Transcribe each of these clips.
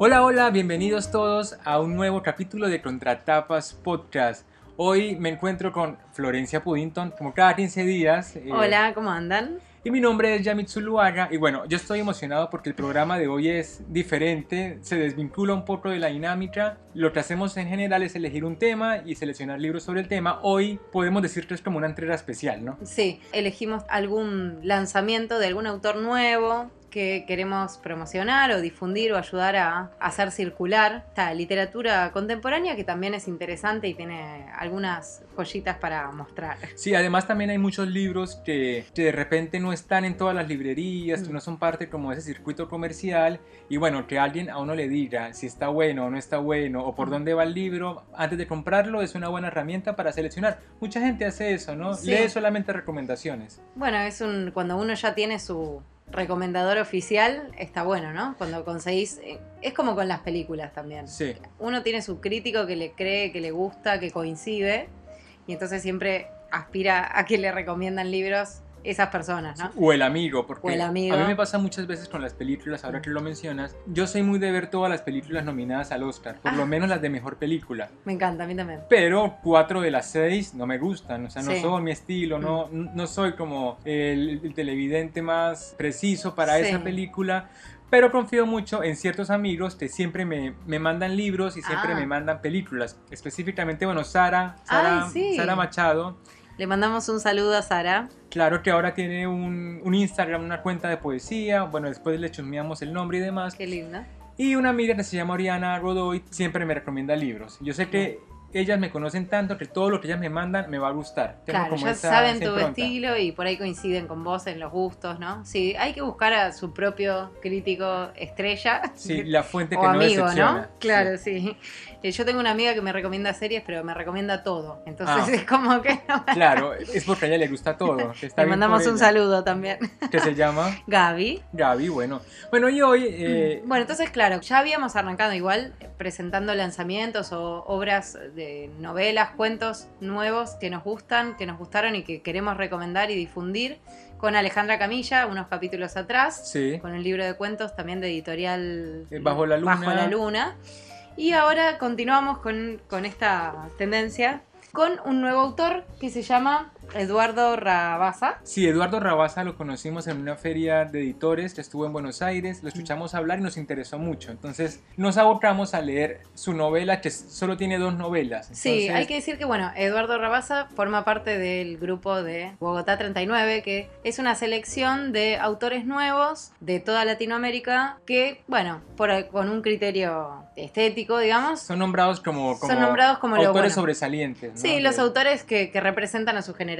Hola, hola, bienvenidos todos a un nuevo capítulo de Contratapas Podcast. Hoy me encuentro con Florencia Puddington, como cada 15 días. eh, hola, ¿cómo andan? Y mi nombre es Yamit Zuluaga y bueno, yo estoy emocionado porque el programa de hoy es diferente, se desvincula un poco de la dinámica. Lo que hacemos en general es elegir un tema y seleccionar libros sobre el tema. Hoy podemos decir que es como una entrega especial, ¿no? Sí, elegimos algún lanzamiento de algún autor nuevo que queremos promocionar o difundir o ayudar a hacer circular esta literatura contemporánea que también es interesante y tiene algunas joyitas para mostrar. Sí, además también hay muchos libros que, que de repente no están en todas las librerías, que no son parte como de ese circuito comercial y bueno, que alguien a uno le diga si está bueno o no está bueno o por dónde va el libro antes de comprarlo es una buena herramienta para seleccionar. Mucha gente hace eso, ¿no? Sí. Lee solamente recomendaciones. Bueno, es un cuando uno ya tiene su recomendador oficial, está bueno, ¿no? Cuando conseguís, eh, es como con las películas también. Sí. Uno tiene su crítico que le cree, que le gusta, que coincide, y entonces siempre aspira a que le recomiendan libros esas personas, ¿no? O el amigo, porque O el amigo. a mí me pasa muchas veces con las películas, ahora que lo mencionas, yo soy muy de ver todas las películas nominadas al Oscar, por lo Ah. menos las de mejor película. Me encanta, a mí también. Pero cuatro de las seis no me gustan, o sea, no Sí. Mm. son mi estilo, no, no soy como el, el televidente más preciso para Sí. esa película. Pero confío mucho en ciertos amigos que siempre me, me mandan libros y siempre Ah. me mandan películas. Específicamente, bueno, Sara, Sara, Ay, sí. Sara Machado. Le mandamos un saludo a Sara. Claro que ahora tiene un, un Instagram, una cuenta de poesía. Bueno, después le chusmeamos el nombre y demás. Qué linda. Y una amiga que se llama Oriana Godoy siempre me recomienda libros. Yo sé que ellas me conocen tanto que todo lo que ellas me mandan me va a gustar. Tengo Claro, como ya esa- saben esa tu impronta. estilo y por ahí coinciden con vos en los gustos, ¿no? Sí, hay que buscar a su propio crítico estrella. Sí, la fuente o que no amigo, decepciona. ¿no? Claro, sí. Eh, Yo tengo una amiga que me recomienda series, pero me recomienda todo. Entonces Ah. es como que no. Claro, es porque a ella le gusta todo. está Le mandamos un saludo también. Que se llama Gaby. Gaby, bueno. Bueno, y hoy... eh, Bueno, entonces, claro, ya habíamos arrancado igual presentando lanzamientos o obras de novelas, cuentos nuevos que nos gustan, que nos gustaron y que queremos recomendar y difundir con Alejandra Camilla unos capítulos atrás, sí. con el libro de cuentos también de editorial Eh, Bajo la Luna. Bajo la Luna. Y ahora continuamos con, con esta tendencia con un nuevo autor que se llama Eduardo Rabasa. Sí, Eduardo Rabasa lo conocimos en una feria de editores que estuvo en Buenos Aires, lo escuchamos hablar y nos interesó mucho. Entonces nos abocamos a leer su novela, que solo tiene dos novelas. Sí, hay que decir que bueno, Eduardo Rabasa forma parte del grupo de Bogotá 39, que es una selección de autores nuevos de toda Latinoamérica que, bueno, por, con un criterio estético, digamos. Son nombrados como, como Son nombrados como lo autores bueno. sobresalientes. ¿no? Sí, los autores que, que representan a su generación,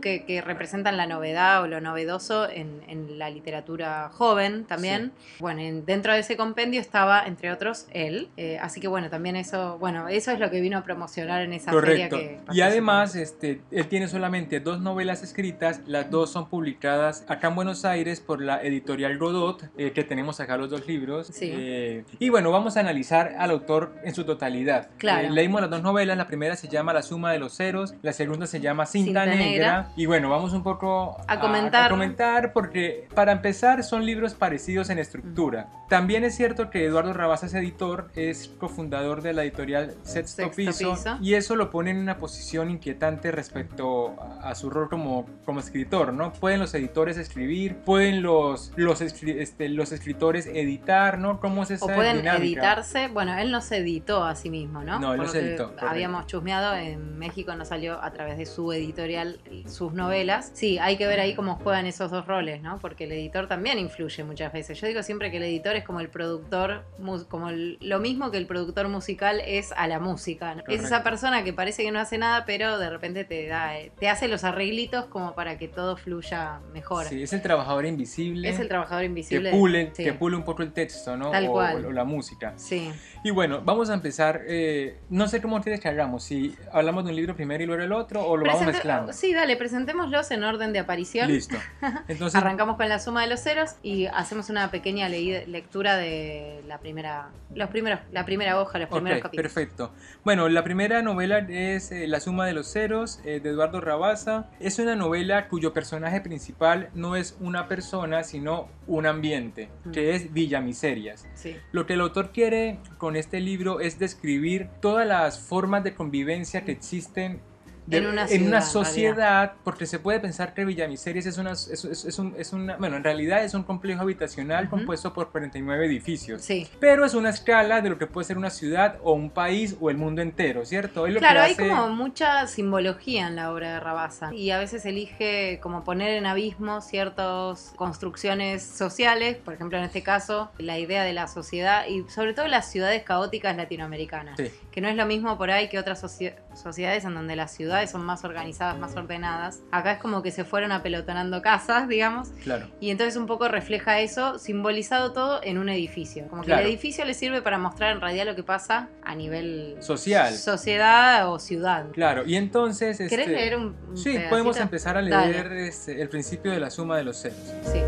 que, que representan la novedad o lo novedoso en, en la literatura joven también. Bueno, en- dentro de ese compendio estaba, entre otros, él. Eh, así que bueno, también eso, bueno, eso es lo que vino a promocionar en esa Correcto. feria que Y además, este, él tiene solamente dos novelas escritas, las dos son publicadas acá en Buenos Aires por la editorial Godot, eh, que tenemos acá los dos libros. Sí. Eh, y bueno, vamos a analizar al autor en su totalidad. Claro. Eh, leímos las dos novelas, la primera se llama La suma de los ceros, la segunda se llama Cinta, Cinta Negra. Negra. Y bueno, vamos un poco A comentar. a comentar porque para empezar son libros parecidos en estructura. También es cierto que Eduardo Rabasa es editor, es cofundador de la editorial Sexto, Sexto Piso, Piso. y eso lo pone en una posición inquietante respecto a, a su rol como, como escritor, ¿no? Pueden los editores escribir, pueden los, los, escri- este, los escritores editar, ¿no? ¿Cómo es esa O pueden dinámica? editarse. Bueno, él no se editó a sí mismo, ¿no? No, él no se editó. Habíamos chusmeado, en México no salió a través de su editorial sus novelas. Sí, hay que ver ahí cómo juegan esos dos roles, ¿no? Porque el editor también influye muchas veces. Yo digo siempre que el editor es como el productor, como el- lo mismo que el productor musical es a la música. ¿no? Es esa persona que parece que no hace nada, pero de repente te da, eh, te hace los arreglitos como para que todo fluya mejor. Sí, es el trabajador invisible. Es el trabajador que invisible. pule, Sí. que pule un poco el texto, ¿no? Tal o, cual. o la música. Sí. Y bueno, vamos a empezar. eh, no sé cómo que hagamos. Si hablamos de un libro primero y luego el otro, o lo vamos Presenta- sí, dale, presentémoslos en orden de aparición. Listo. Entonces, Arrancamos con la suma de los ceros y hacemos una pequeña lectura de la primera, los primeros, la primera hoja, los primeros Ok, capítulos. perfecto. Bueno, la primera novela es eh, La suma de los ceros eh, de Eduardo Rabasa. Es una novela cuyo personaje principal no es una persona, sino un ambiente, Mm. que es Villa Miserias. Sí. Lo que el autor quiere con este libro es describir todas las formas de convivencia que existen de- En una ciudad, en sociedad, porque se puede pensar que Villamiserias es una, es, es- es un, es una, bueno, en realidad es un complejo habitacional Ujú. compuesto por 49 edificios, Sí. pero es una escala de lo que puede ser una ciudad o un país o el mundo entero, ¿cierto? Es lo Claro, que hay como mucha simbología en la obra de Rabasa y a veces elige como poner en abismo ciertas construcciones sociales, por ejemplo en este caso la idea de la sociedad y sobre todo las ciudades caóticas latinoamericanas, Sí. que no es lo mismo por ahí que otras soci- sociedades en donde las ciudades son más organizadas, más ordenadas. Acá es como que se fueron apelotonando casas, digamos, Claro. y entonces un poco refleja eso, simbolizado todo en un edificio. Como que Claro. el edificio le sirve para mostrar en realidad lo que pasa a nivel Social. sociedad o ciudad. Claro, y entonces... ¿Querés este, leer un, un Sí, pedacito? podemos empezar a leer este, el principio de la suma de los ceros. Sí.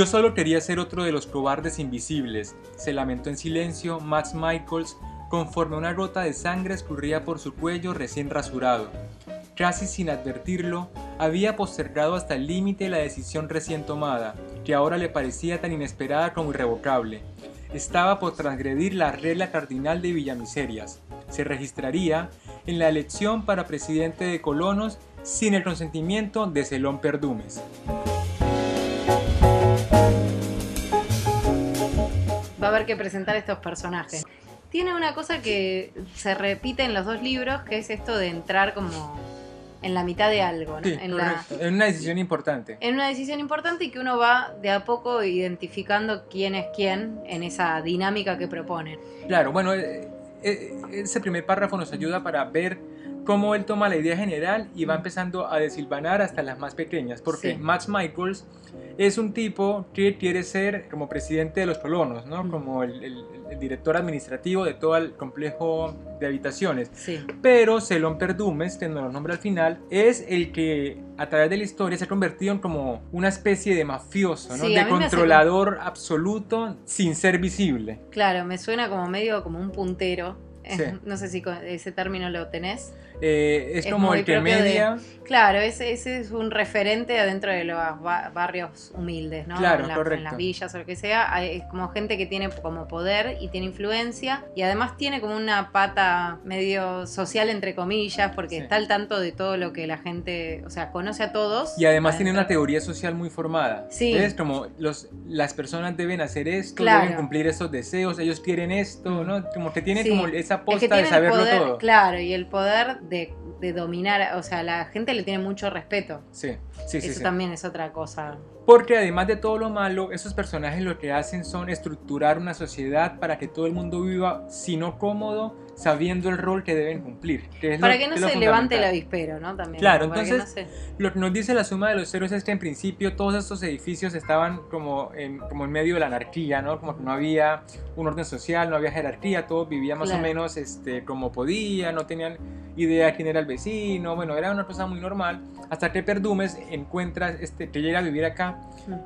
Yo solo quería ser otro de los cobardes invisibles, se lamentó en silencio Max Michaels conforme una gota de sangre escurría por su cuello recién rasurado. Casi sin advertirlo, había postergado hasta el límite la decisión recién tomada, que ahora le parecía tan inesperada como irrevocable. Estaba por transgredir la regla cardinal de Villamiserias. Se registraría en la elección para presidente de Colonos sin el consentimiento de Celón Perdumes. Va a haber que presentar estos personajes. Tiene una cosa que se repite en los dos libros, que es esto de entrar como en la mitad de algo, ¿no? Sí, en, la-. En una decisión importante. en una decisión importante y que uno va de a poco identificando quién es quién en esa dinámica que proponen. Claro, bueno, eh, eh, ese primer párrafo nos ayuda para ver cómo él toma la idea general y va empezando a desilvanar hasta las más pequeñas, porque Sí. Max Michaels es un tipo que quiere ser como presidente de los colonos, ¿no? Mm. Como el, el- el director administrativo de todo el complejo de habitaciones. Sí. Pero Celón Perdumes, que nos lo nombra al final, es el que a través de la historia se ha convertido en como una especie de mafioso, ¿no? Sí, a de hace controlador absoluto sin ser visible. Claro, me suena como medio como un puntero. No sé si ese término lo tenés. Eh, es, Es como el que de- media. Claro, ese, ese es un referente adentro de los ba- barrios humildes, ¿no? Claro, en, la- correcto. en las villas o lo que sea. Es como gente que tiene como poder y tiene influencia y además tiene como una pata medio social, entre comillas, porque Sí. está al tanto de todo lo que la gente, o sea, conoce a todos. Y además tiene una adentro. teoría social muy formada. Sí. Es como los, las personas deben hacer esto, Claro. deben cumplir estos deseos, ellos quieren esto, ¿no? Como que tiene Sí. como esa Es que posta de saberlo poder, todo. claro, y el poder de, de dominar, o sea, la gente le tiene mucho respeto. Sí, sí, sí. Eso sí. también es otra cosa. Porque además de todo lo malo, esos personajes lo que hacen son estructurar una sociedad para que todo el mundo viva, si no cómodo, sabiendo el rol que deben cumplir. que Para lo- que no se levante el avispero, ¿no? También. Claro, para que entonces- no se- Lo que nos dice la suma de los ceros es que en principio todos estos edificios estaban como en, como en medio de la anarquía, ¿no? Como que no había un orden social, no había jerarquía, todos vivían más Claro. o menos este, como podían, no tenían idea de quién era el vecino, bueno, era una cosa muy normal, hasta que Perdumes encuentra, este, que llega a vivir acá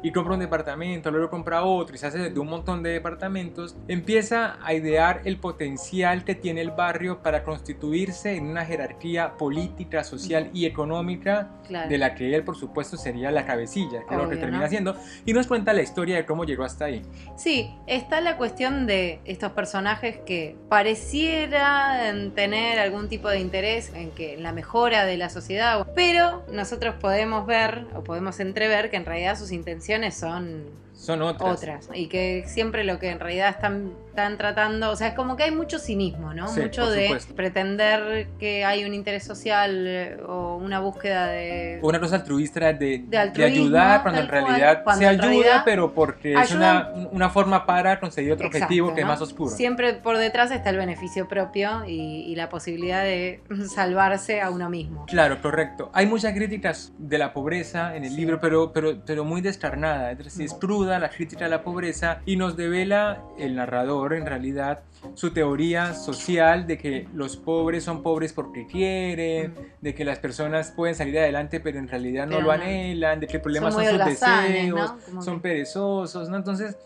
y compra un departamento, luego compra otro y se hace de un montón de departamentos, empieza a idear el potencial que tiene el barrio para constituirse en una jerarquía política, social y económica Claro. de la que él por supuesto sería la cabecilla, que es lo que Obvio, termina ¿no? haciendo, y nos cuenta la historia de cómo llegó hasta ahí. Sí, está la cuestión de estos personajes que parecieran tener algún tipo de interés en que en la mejora de la sociedad, pero nosotros podemos ver o podemos entrever que en realidad sus intenciones son Son otras. otras y que siempre lo que en realidad están, están tratando, o sea, es como que hay mucho cinismo, ¿no? Sí, mucho de supuesto. pretender que hay un interés social eh, o una búsqueda de Una cosa altruista de, de altruismo, ayudar cuando en tal cual, realidad cuando se en ayuda, realidad pero porque es una, una forma para conseguir otro Exacto, objetivo que es ¿no? más oscuro. Siempre por detrás está el beneficio propio y, y la posibilidad de salvarse a uno mismo. Claro, correcto. Hay muchas críticas de la pobreza en el Sí. libro, pero, pero, pero muy descarnada. Es decir, es cruda, la crítica a la pobreza y nos devela el narrador en realidad su teoría social de que los pobres son pobres porque quieren, de que las personas pueden salir adelante pero en realidad no Pero lo anhelan, de que el problema Son sus deseos, son que- perezosos, ¿no? Entonces,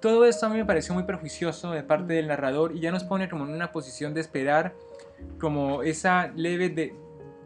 todo esto a mí me pareció muy perjuicioso de parte Mm. del narrador y ya nos pone como en una posición de esperar como esa leve de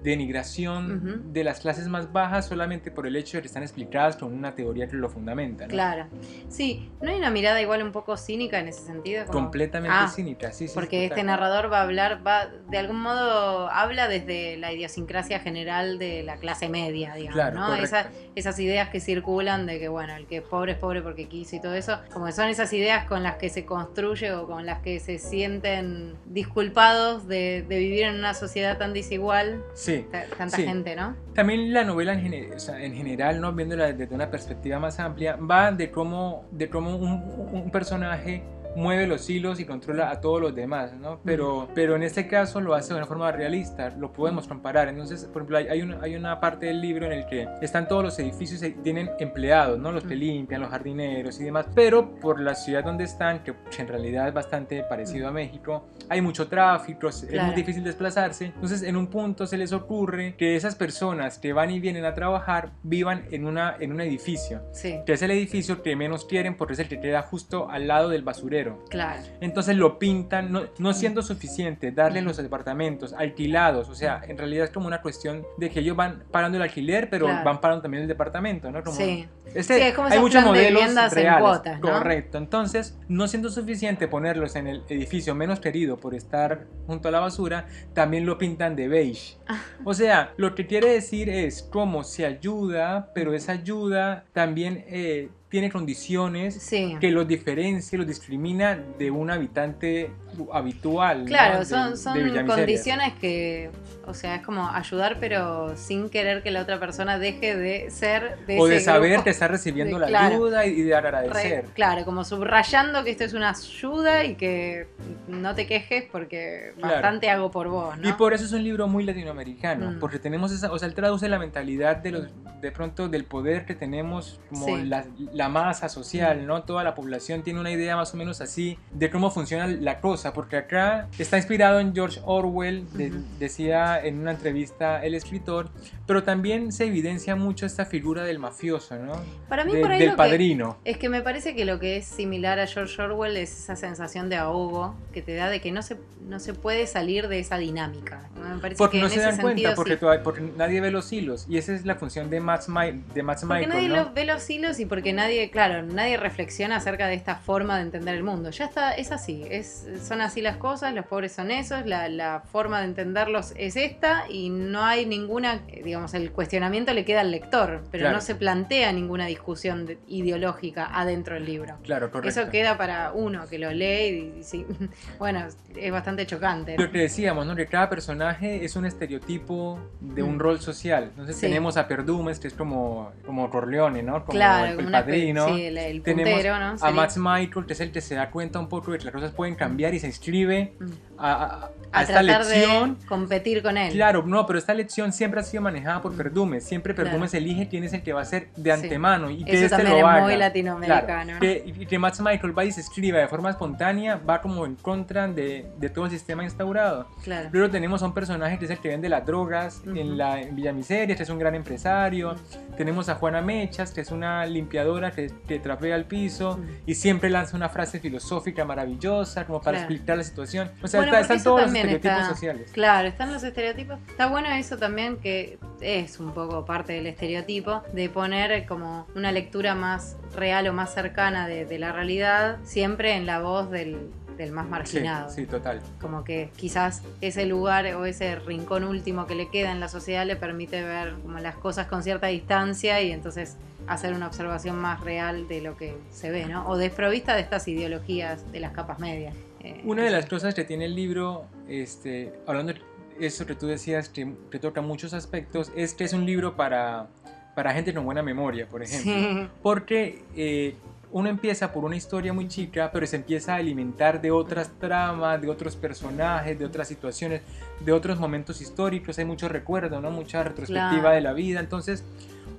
denigración Ujú. de las clases más bajas solamente por el hecho de que están explicadas con una teoría que lo fundamenta, ¿no? Claro. Sí, ¿no hay una mirada igual un poco cínica en ese sentido? Como- Completamente Ah, cínica, sí, sí. Porque este narrador va a hablar, va de algún modo habla desde la idiosincrasia general de la clase media, digamos, Claro, ¿no? correcto. Esa- esas ideas que circulan de que, bueno, el que es pobre es pobre porque quiso y todo eso, como que son esas ideas con las que se construye o con las que se sienten disculpados de, de vivir en una sociedad tan desigual, Sí. Ta- tanta Sí. gente, ¿no? También la novela en, gene- o sea, en general, ¿no? viéndola desde una perspectiva más amplia, va de cómo, de cómo un, un personaje mueve los hilos y controla a todos los demás, ¿no? Pero, pero en este caso lo hace de una forma realista, lo podemos comparar. Entonces, por ejemplo, hay, una, hay una parte del libro en el que están todos los edificios y tienen empleados, ¿no? Los que limpian, los jardineros y demás, pero por la ciudad donde están, que en realidad es bastante parecido a México, hay mucho tráfico, es- es Claro. muy difícil desplazarse. Entonces, en un punto se les ocurre que esas personas que van y vienen a trabajar vivan en, una, en un edificio, Sí, que es el edificio que menos quieren porque es el que queda justo al lado del basurero. Claro. Entonces lo pintan, no, no siendo suficiente darle los departamentos alquilados, o sea, en realidad es como una cuestión de que ellos van pagando el alquiler, pero Claro. van pagando también el departamento, ¿no? Como, Sí. este- Sí, es como hay muchos modelos viviendas en reales, cuotas, ¿no? correcto. Entonces, no siendo suficiente ponerlos en el edificio menos querido por estar junto a la basura, también lo pintan de beige. O sea, lo que quiere decir es cómo se ayuda, pero esa ayuda también eh, tiene condiciones Sí. que los diferencia, los discrimina de un habitante habitual. ¿no? Claro, de- son, son condiciones que, o sea, es como ayudar, pero sin querer que la otra persona deje de ser de O de saber grupo. que está recibiendo de- la claro. ayuda y de Re- agradecer. claro, como subrayando que esto es una ayuda y que no te quejes porque Claro. bastante hago por vos, ¿no? Y por eso es un libro muy latinoamericano, Mm. porque tenemos esa, o sea, él traduce la mentalidad de los, de pronto del poder que tenemos como Sí. la, la masa social, Mm. ¿no? Toda la población tiene una idea más o menos así de cómo funciona la cosa, porque acá está inspirado en George Orwell, de- decía en una entrevista el escritor, pero también se evidencia mucho esta figura del mafioso, ¿no? Para mí De- por ahí del lo que- padrino. Es que me parece que lo que es similar a George Orwell es esa sensación de ahogo que te da de que no se, no se puede salir de esa dinámica. Me parece Porque que no en se ese dan cuenta, sentido porque, sí. todavía- porque nadie ve los hilos. Y esa es la función de Max, Mi- de Max Porque Michael. nadie ¿no? ve los hilos y porque nadie, claro, nadie reflexiona acerca de esta forma de entender el mundo. Ya está, es así, es, son así las cosas, los pobres son esos, la, la forma de entenderlos es esta y no hay ninguna, eh, digamos, el cuestionamiento le queda al lector, pero Claro. no se plantea ninguna discusión de- ideológica adentro del libro. Claro, correcto. Eso queda para uno que lo lee y, sí, bueno, es bastante chocante. ¿no? Lo que decíamos, ¿no? Que cada personaje es un estereotipo de un Mm. rol social. Entonces Sí. tenemos a Perdumes, que es como, como Corleone, ¿no? Como claro, el, el como una padrino. sí, el, el Tenemos puntero, ¿no? A Max Michael, que es el que se da cuenta un poco de que las cosas pueden cambiar y se inscribe Mm. A, a- a esta tratar lección. de competir con él. Claro, no, pero esta lección siempre ha sido manejada por. Perdumes. Siempre Perdumes elige quién es el que va a ser de Sí. antemano y que Eso este también lo es haga. muy Claro, latinoamericano. que, y que Max Michael va y se escriba de forma espontánea, va como en contra de, de todo el sistema instaurado. Claro. Luego tenemos a un personaje que es el que vende las drogas Ujú. en, la, en Villa Miseria, que es un gran empresario. Tenemos a Juana Mechas, que es una limpiadora que, que trapea el piso Ujú. y siempre lanza una frase filosófica maravillosa como para Claro. explicar la situación. O sea, Bueno, está- están todos los estereotipos está- sociales. Claro, están los estereotipos. Está bueno eso también que es un poco parte del estereotipo de poner como una lectura más real o más cercana de, de la realidad siempre en la voz del, del más Sí, marginado. sí, total. Como que quizás ese lugar o ese rincón último que le queda en la sociedad le permite ver como las cosas con cierta distancia y entonces hacer una observación más real de lo que se ve, ¿no? O desprovista de estas ideologías de las capas medias. Eh, Una de las cosas que tiene el libro, este, hablando de eso que tú decías, que, que toca muchos aspectos, es que es un libro para, para gente con buena memoria, por ejemplo. Sí. Porque eh, uno empieza por una historia muy chica, pero se empieza a alimentar de otras tramas, de otros personajes, de otras situaciones, de otros momentos históricos. Hay mucho recuerdo, ¿no? mucha retrospectiva Claro. de la vida. Entonces,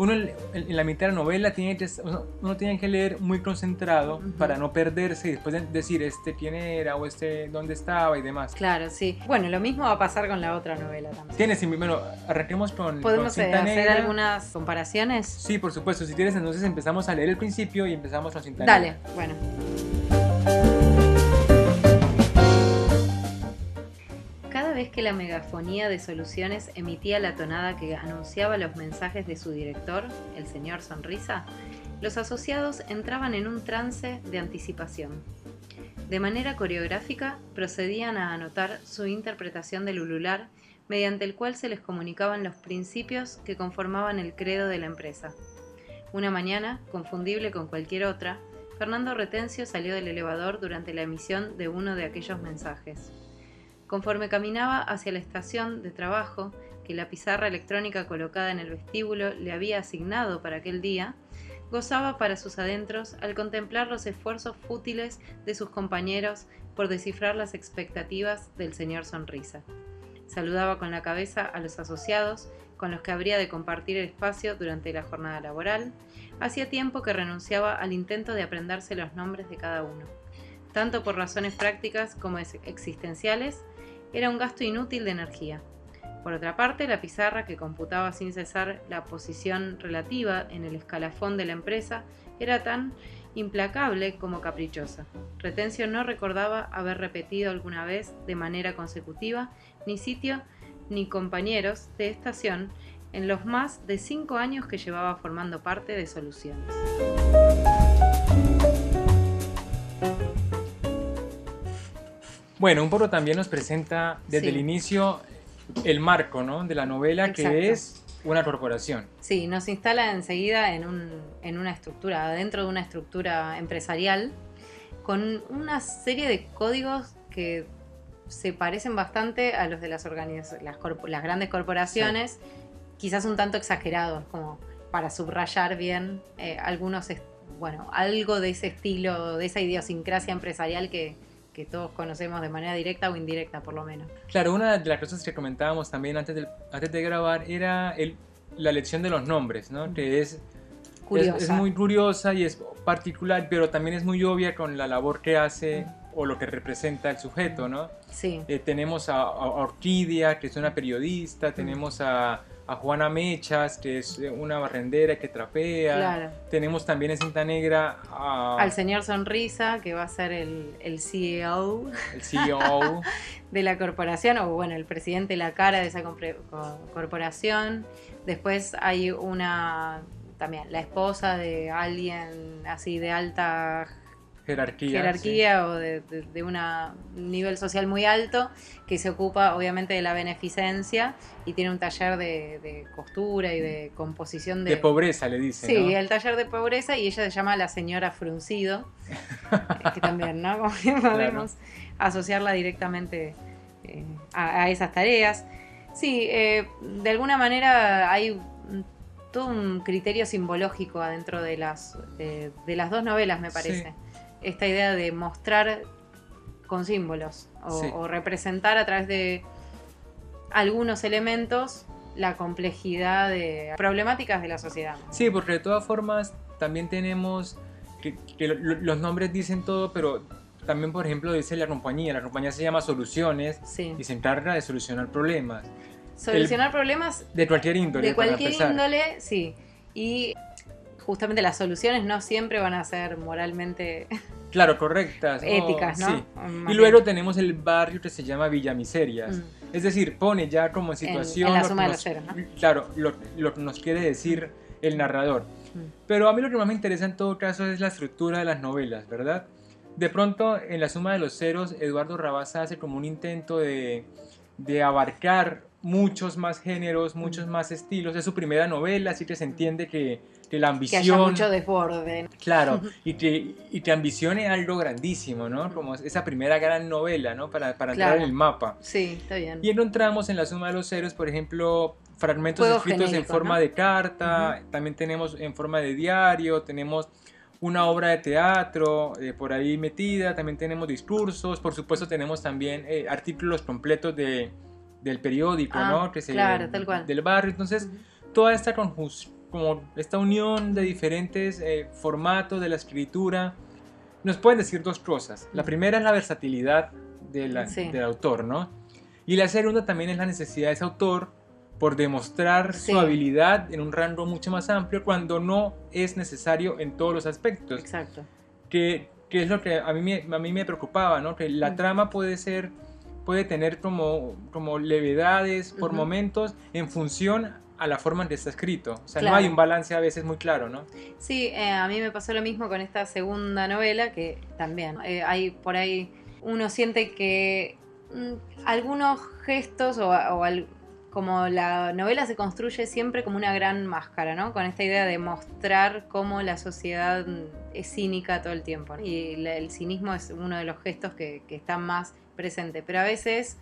uno en, en la mitad de la novela tiene que, uno, uno tiene que leer muy concentrado para no perderse y después de- decir este quién era o este dónde estaba y demás. Claro, sí. Bueno, lo mismo va a pasar con la otra novela también. Tienes, bueno, arranquemos con, con ¿Podemos eh, Cinta hacer Negra. algunas comparaciones? Sí, por supuesto. Si quieres, entonces empezamos a leer el principio y empezamos con Cinta Dale, Negra. bueno. Vez que la megafonía de soluciones emitía la tonada que anunciaba los mensajes de su director, el señor Sonrisa, los asociados entraban en un trance de anticipación. De manera coreográfica, procedían a anotar su interpretación del ulular, mediante el cual se les comunicaban los principios que conformaban el credo de la empresa. Una mañana, confundible con cualquier otra, Fernando Retencio salió del elevador durante la emisión de uno de aquellos mensajes. Conforme caminaba hacia la estación de trabajo que la pizarra electrónica colocada en el vestíbulo le había asignado para aquel día, gozaba para sus adentros al contemplar los esfuerzos fútiles de sus compañeros por descifrar las expectativas del señor Sonrisa. Saludaba con la cabeza a los asociados con los que habría de compartir el espacio durante la jornada laboral. Hacía tiempo que renunciaba al intento de aprenderse los nombres de cada uno. Tanto por razones prácticas como ex- existenciales, era un gasto inútil de energía. Por otra parte, la pizarra que computaba sin cesar la posición relativa en el escalafón de la empresa era tan implacable como caprichosa. Retencio no recordaba haber repetido alguna vez de manera consecutiva ni sitio ni compañeros de estación en los más de cinco años que llevaba formando parte de Soluciones. Bueno, un poco también nos presenta desde Sí. el inicio el marco ¿no? de la novela Exacto. que es una corporación. Sí, nos instala enseguida en, un- en una estructura, dentro de una estructura empresarial, con una serie de códigos que se parecen bastante a los de las, las, las grandes corporaciones, quizás un tanto exagerados, como para subrayar bien eh, algunos, bueno, algo de ese estilo, de esa idiosincrasia empresarial que, que todos conocemos de manera directa o indirecta, por lo menos. Claro, una de las cosas que comentábamos también antes, del- antes de grabar era el, la elección de los nombres, ¿no? que es, Curiosa. es, es muy curiosa y es particular, pero también es muy obvia con la labor que hace o lo que representa el sujeto. ¿no? Sí, Eh, tenemos a, a Orquídea, que es una periodista, tenemos a, a Juana Mechas, que es eh, una barrendera que trapea. claro. Tenemos también en Cinta Negra a Al señor Sonrisa, que va a ser el, el CEO el CEO. de la corporación, o bueno, el presidente, la cara de esa corporación. Después hay una, también, la esposa de alguien así de alta jerarquía. jerarquía o de, de, de un nivel social muy alto, que se ocupa obviamente de la beneficencia y tiene un taller de, de costura y de composición de... De pobreza, le dice. Sí, ¿no? el taller de pobreza y ella se llama la señora Fruncido, eh, que también, ¿no? Como que podemos asociarla directamente eh, a, a esas tareas. Sí, eh, de alguna manera hay todo un criterio simbológico adentro de las, de, de las dos novelas, me parece. Sí. Esta idea de mostrar con símbolos o, Sí. o representar a través de algunos elementos la complejidad de problemáticas de la sociedad. Sí, porque de todas formas también tenemos que, que lo- lo- los nombres dicen todo, pero también, por ejemplo, dice la compañía. La compañía se llama Soluciones Sí. y se encarga de solucionar problemas Solucionar problemas de cualquier índole. de cualquier índole, sí. Y justamente las soluciones no siempre van a ser moralmente Claro, correctas. éticas, ¿no? Sí. Más Y luego tenemos el barrio que se llama Villa Miserias. Mm. Es decir, pone ya como situación. en la lo que suma de nos- los ceros, ¿no? Claro, lo, lo que nos quiere decir el narrador. Mm. Pero a mí lo que más me interesa en todo caso es la estructura de las novelas, ¿verdad? De pronto, en la suma de los ceros, Eduardo Rabasa hace como un intento de, de abarcar muchos más géneros, muchos Mm. más estilos. Es su primera novela, así que se entiende que, que la que ambición... haya mucho desborde. Claro, y que, y que ambicione algo grandísimo, ¿no? Como esa primera gran novela, ¿no? Para, para entrar Claro. en el mapa. Sí, está bien. Y encontramos en la suma de los ceros, por ejemplo, fragmentos Juegos escritos en forma ¿no? de carta, también tenemos en forma de diario, tenemos una obra de teatro eh, por ahí metida, también tenemos discursos, por supuesto tenemos también eh, artículos completos de, del periódico, Ah, ¿no? Que se, claro, tal cual. Del barrio, entonces toda esta conjus- como esta unión de diferentes eh, formatos de la escritura, nos pueden decir dos cosas. La primera es la versatilidad de la- Sí. del autor, ¿no? Y la segunda también es la necesidad de ese autor por demostrar Sí. su habilidad en un rango mucho más amplio cuando no es necesario en todos los aspectos Exacto. que, que es lo que a mí, me- a mí me preocupaba, ¿no? Que la trama puede ser, puede tener como, como levedades por Ujú. momentos en función a la forma en que está escrito. O sea, Claro. no hay un balance a veces muy claro, ¿no? Sí, eh, a mí me pasó lo mismo con esta segunda novela, que también eh, hay por ahí, uno siente que mm, algunos gestos o, o al- como la novela se construye siempre como una gran máscara, ¿no? Con esta idea de mostrar cómo la sociedad mm, es cínica todo el tiempo. ¿no? Y la- el cinismo es uno de los gestos que, que está más presente, pero a veces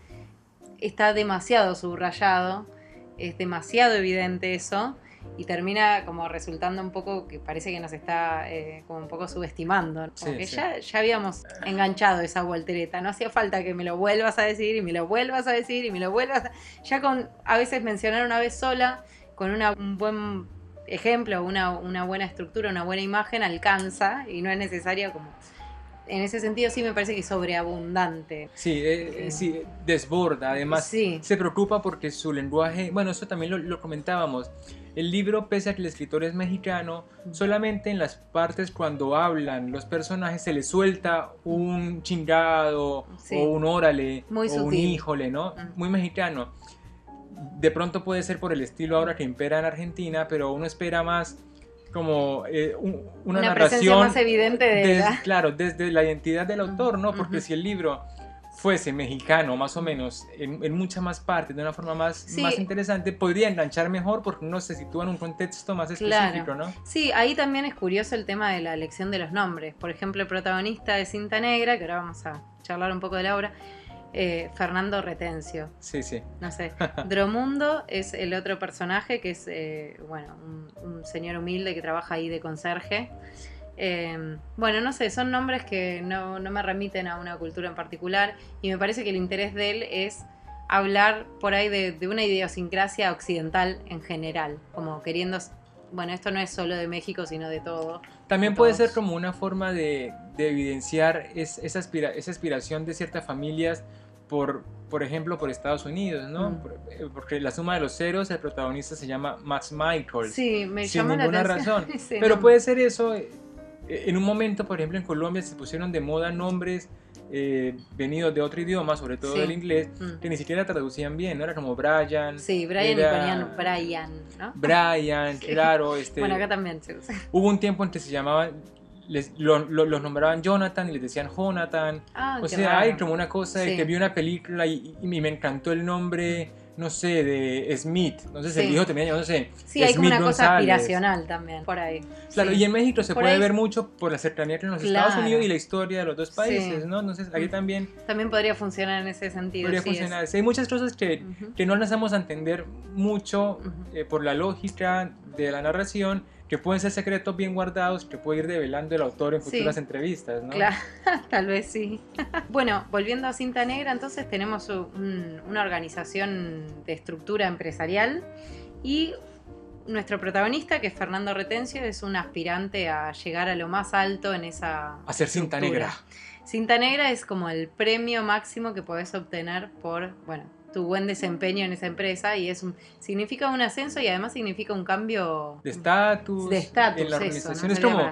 está demasiado subrayado, es demasiado evidente eso y termina como resultando un poco que parece que nos está eh, como un poco subestimando. ¿no? Como Sí, que sí. Ya, ya habíamos enganchado esa voltereta, no hacía falta que me lo vuelvas a decir y me lo vuelvas a decir y me lo vuelvas a... Ya con a veces mencionar una vez sola, con una- un buen ejemplo, una, una buena estructura, una buena imagen, alcanza y no es necesario como... En ese sentido sí me parece que es sobreabundante. Sí, eh, eh, sí, desborda. Además, Sí. se preocupa porque su lenguaje, bueno, eso también lo, lo comentábamos. El libro, pese a que el escritor es mexicano, solamente en las partes cuando hablan los personajes se les suelta un chingado Sí. o un órale Muy o un sutil. híjole, ¿no? Muy mexicano. De pronto puede ser por el estilo ahora que impera en Argentina, pero uno espera más como eh, un- una, Una, narración más evidente de des- la... claro, desde la identidad del autor, ¿no? Porque Ujú. si el libro fuese mexicano, más o menos, en, en muchas más partes, de una forma más, Sí. más interesante, podría enganchar mejor porque uno se sitúa en un contexto más específico, Claro. ¿no? Sí, ahí también es curioso el tema de la elección de los nombres. Por ejemplo, el protagonista de Cinta Negra, que ahora vamos a charlar un poco de la obra, eh, Fernando Retencio. Sí, sí. No sé. Dromundo es el otro personaje que es, eh, bueno, un, un señor humilde que trabaja ahí de conserje. Eh, bueno, no sé, son nombres que no, no me remiten a una cultura en particular y me parece que el interés de él es hablar por ahí de, de una idiosincrasia occidental en general, como queriendo, bueno, esto no es solo de México, sino de todo. También de puede todos. ser como una forma de, de evidenciar es- esa, aspira- esa aspiración de ciertas familias por, por ejemplo, por Estados Unidos, ¿no? Mm. Eh, porque la suma de los ceros, el protagonista se llama Max Michael. Sí, me sin llamó la ninguna atención. razón. ese Pero nombre. puede ser eso. eh, En un momento, por ejemplo, en Colombia se pusieron de moda nombres eh, venidos de otro idioma, sobre todo Sí. del inglés, Mm. que ni siquiera traducían bien, ¿no? Era como Brian, Sí, Brian era- Brian, ¿no? Brian, Sí. claro. Este, Bueno, acá también se usa. Hubo un tiempo en que se llamaban, les, lo- lo- los nombraban Jonathan y les decían Jonathan. Ah, o sea, raro. hay como una cosa de Sí. que vi una película y, y me encantó el nombre, no sé, de Smith. Entonces el Sí. hijo tenía, no sé. Sí, hay como Smith una cosa González. aspiracional también, por ahí. Claro, Sí. y en México se Por puede ahí- ver mucho por la cercanía con los Claro. Estados Unidos y la historia de los dos países. ¿no? Entonces aquí también También podría funcionar en ese sentido. podría sí, es- funcionar. Sí, hay muchas cosas que, Ujú. que no alcanzamos a entender mucho Ujú. eh, por la lógica de la narración, que pueden ser secretos bien guardados, que puede ir develando el autor en Sí. futuras entrevistas, ¿no? Claro, tal vez sí. bueno, volviendo a Cinta Negra, entonces tenemos un- una organización de estructura empresarial y nuestro protagonista, que es Fernando Retencio, es un aspirante a llegar a lo más alto en esa... Hacer cinta estructura. negra. Cinta negra es como el premio máximo que podés obtener por, bueno, tu buen desempeño en esa empresa y es un, significa un ascenso y además significa un cambio De estatus. de estatus. En la eso, organización. no es, como,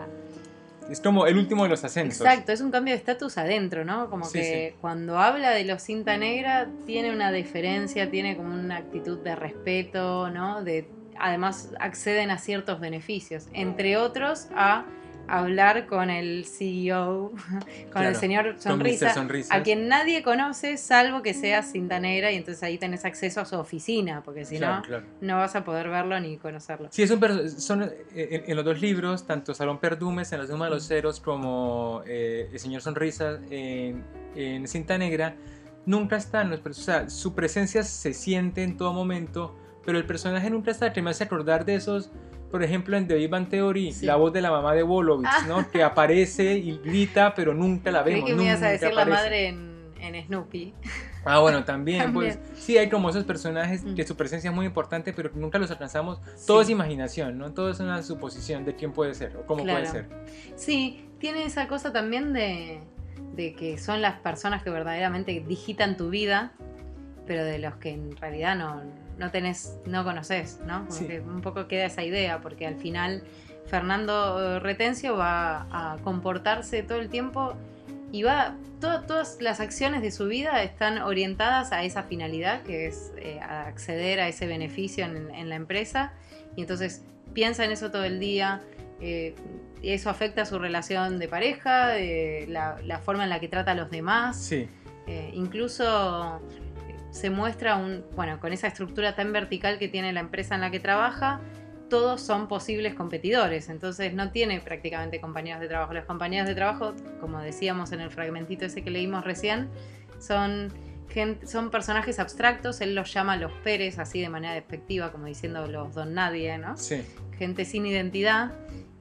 es como el último de los ascensos. Exacto, es un cambio de estatus adentro, ¿no? Como Sí, que cuando habla de los cinta negra tiene una deferencia, tiene como una actitud de respeto, ¿no? De, además acceden a ciertos beneficios, entre otros a hablar con el CEO, con Claro, el señor. Sonrisa, Sonrisas. a quien nadie conoce salvo que sea cinta negra y entonces ahí tenés acceso a su oficina, porque si Claro, no, claro. no vas a poder verlo ni conocerlo. Sí, es un perso- son eh, en, en los dos libros, tanto Salón Perdumes en la Suma de los Ceros como eh, El Señor Sonrisa en, en Cinta Negra, nunca están o sea, su presencia se siente en todo momento, pero el personaje nunca está, que me hace acordar de esos, por ejemplo, en The Big Bang Theory, Sí. la voz de la mamá de Wolowitz, Ah. ¿no? Que aparece y grita, pero nunca la Creí vemos. que me ibas a decir la aparece. madre en, en Snoopy. Ah, bueno, también, pues sí, hay como esos personajes Mm. que su presencia es muy importante, pero que nunca los alcanzamos. Todo es imaginación, ¿no? Todo es una suposición de quién puede ser o cómo Claro. puede ser. Sí, tiene esa cosa también de, de que son las personas que verdaderamente digitan tu vida, pero de los que en realidad no, no tenés, no conoces, ¿no? Como Sí. que un poco queda esa idea, porque al final Fernando eh, Retencio va a comportarse todo el tiempo y va. to- todas las acciones de su vida están orientadas a esa finalidad, que es eh, acceder a ese beneficio en, en la empresa. Y entonces piensa en eso todo el día. eh, y eso afecta su relación de pareja, eh, la, la forma en la que trata a los demás. Sí, Eh, incluso se muestra un, bueno, con esa estructura tan vertical que tiene la empresa en la que trabaja, todos son posibles competidores, entonces no tiene prácticamente compañeros de trabajo. Los compañeros de trabajo, como decíamos en el fragmentito ese que leímos recién, son, son personajes abstractos, él los llama los Pérez, así de manera despectiva, como diciendo los don nadie, ¿no? sí. gente sin identidad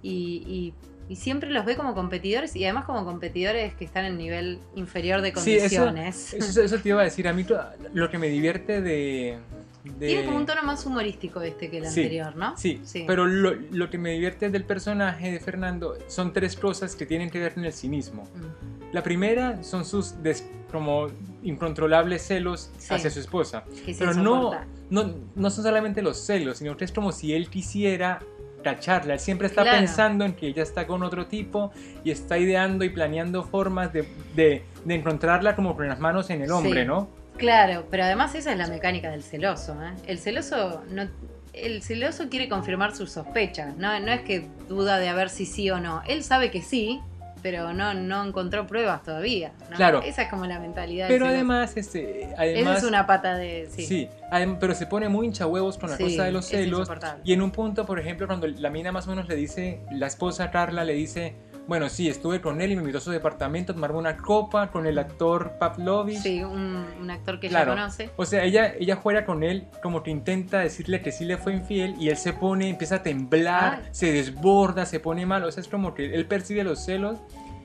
y, y- y siempre los ve como competidores y además como competidores que están en nivel inferior de Sí, eso- condiciones. Eso, eso te iba a decir. A mí lo que me divierte de. de- Tiene como un tono más humorístico este que el Sí, anterior, ¿no? Sí, Sí. pero lo, lo que me divierte del personaje de Fernando son tres cosas que tienen que ver con el cinismo. Mm, La primera son sus des- como incontrolables celos Sí. hacia su esposa. que Pero no, no, no son solamente los celos, sino que es como si él quisiera cacharla. Él siempre está Claro. pensando en que ella está con otro tipo y está ideando y planeando formas de, de- de encontrarla como con las manos en el hombre, Sí. ¿no? Claro, pero además esa es la mecánica del celoso. ¿eh? El celoso no, el celoso quiere confirmar sus sospechas. No, no es que duda de a ver si sí o no. Él sabe que sí, pero no, no encontró pruebas todavía. ¿no? Claro. Esa es como la mentalidad. Pero además, este, Esa además, es una pata de. Sí, sí, pero se pone muy hinchahuevos con la Sí, cosa de los celos. Y en un punto, por ejemplo, cuando la mina más o menos le dice, la esposa Carla le dice, bueno, sí, estuve con él y me invitó a su departamento a tomarme una copa con el actor Pavlovich. Sí, un, un actor que Claro. ella conoce. O sea, ella, ella juega con él como que intenta decirle que sí le fue infiel y él se pone, empieza a temblar, Ay. se desborda, se pone mal. O sea, es como que él percibe los celos